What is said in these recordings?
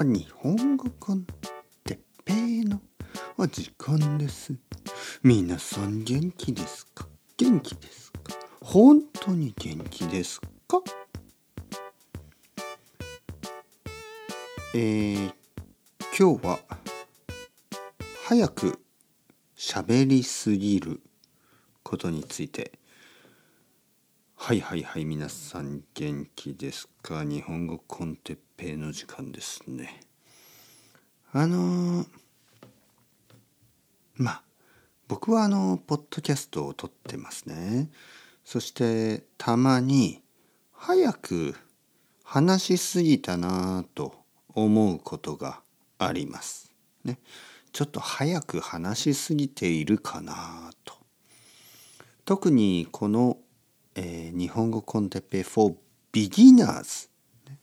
あ日本語コンテッペイのお時間です。皆さん元気ですか？元気ですか？本当に元気ですか？えー、今日は早く喋りすぎることについてはいはいはい皆さん元気ですか？日本語コンテッペイの時間ですね。あのー、まあ僕はあのポッドキャストを撮ってますね。そしてたまに早く話しすぎたなと思うことがあります。ね。ちょっと早く話しすぎているかなと。特にこのえー、日本語コンテッペ for beginners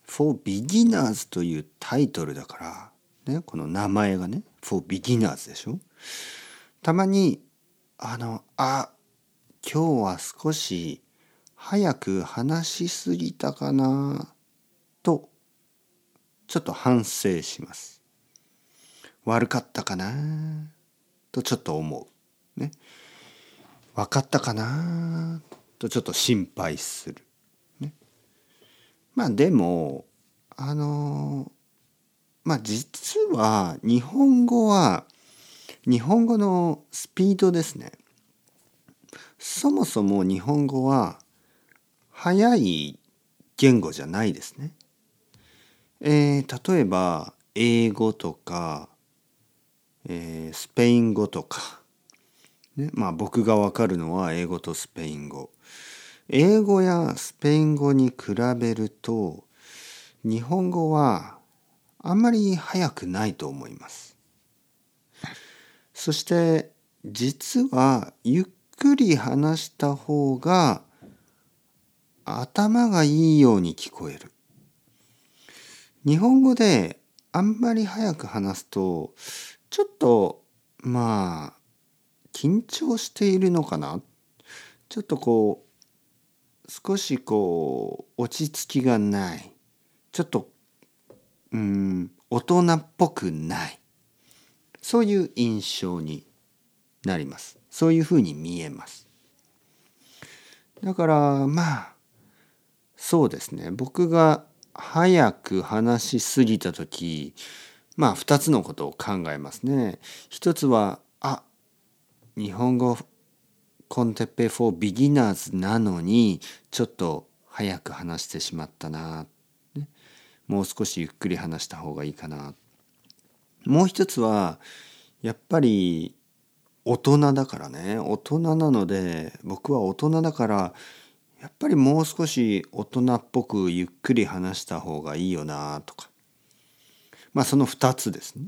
for beginners というタイトルだから、ね、この名前がね for beginners でしょ？たまにあのあ今日は少し早く話しすぎたかなとちょっと反省します。悪かったかなとちょっと思う。ね。分かったかなとちょっと心配する。ね、まあでもあのまあ実は日本語は日本語のスピードですね。そもそも日本語は速い言語じゃないですね。えー、例えば英語とか、えー、スペイン語とか、ね、まあ僕がわかるのは英語とスペイン語英語やスペイン語に比べると日本語はあんまり早くないと思います。そして実はゆっくり話した方が頭がいいように聞こえる。日本語であんまり早く話すとちょっとまあ緊張しているのかな？ちょっとこう少しこう落ち着きがない。ちょっとうん大人っぽくない。そういう印象になります。そういうふうに見えます。だからまあそうですね。僕が早く話しすぎた時まあ2つのことを考えますね。一つは日本語コンテッペ for beginners なのにちょっと早く話してしまったな、ね、もう少しゆっくり話した方がいいかな。もう一つはやっぱり大人だからね。大人なので僕は大人だからやっぱりもう少し大人っぽくゆっくり話した方がいいよなとか。まあその2つですね。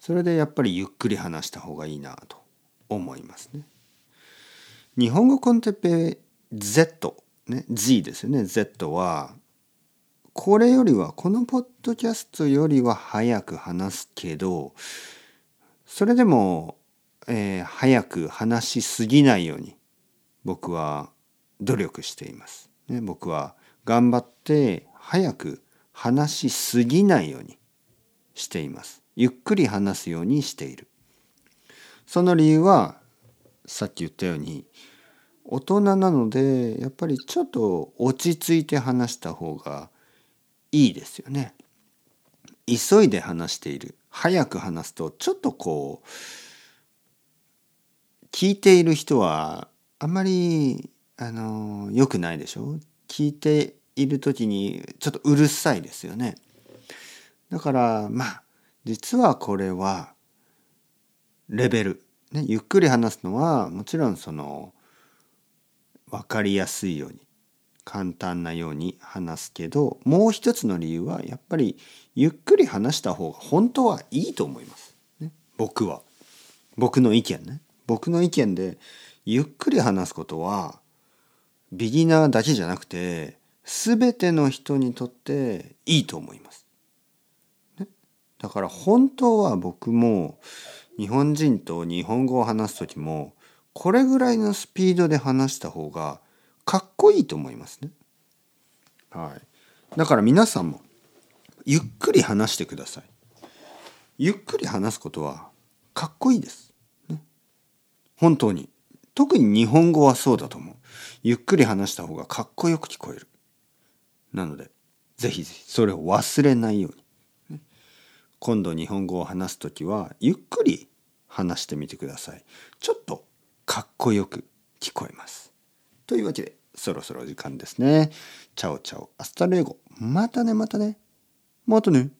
それでやっぱりゆっくり話した方がいいなと。思いますね。日本語コンテペ Z、ね、Z ですよね Z はこれよりはこのポッドキャストよりは早く話すけどそれでも、えー、早く話しすぎないように僕は努力しています。ね、僕は頑張って早く話しすぎないようにしています。ゆっくり話すようにしている。その理由はさっき言ったように大人なのでやっぱりちょっと落ち着いて話した方がいいですよね。急いで話している早く話すとちょっとこう聞いている人はあんまりあの良くないでしょ？聞いている時にちょっとうるさいですよね。だからまあ実はこれはレベル、ね、ゆっくり話すのはもちろんその分かりやすいように簡単なように話すけどもう一つの理由はやっぱりゆっくり話した方が本当はいいと思います。ね、僕は僕の意見ね僕の意見でゆっくり話すことはビギナーだけじゃなくて全ての人にとっていいと思います。だから本当は僕も日本人と日本語を話す時もこれぐらいのスピードで話した方がかっこいいと思いますね。はい。だから皆さんもゆっくり話してください。ゆっくり話すことはかっこいいです。ね、本当に。特に日本語はそうだと思う。ゆっくり話した方がかっこよく聞こえる。なので、ぜひぜひそれを忘れないように。今度日本語を話す時はゆっくり話してみてください。ちょっとかっこよく聞こえます。というわけで、そろそろ時間ですね。 Ciao ciao、hasta luego。またね、またね。またね。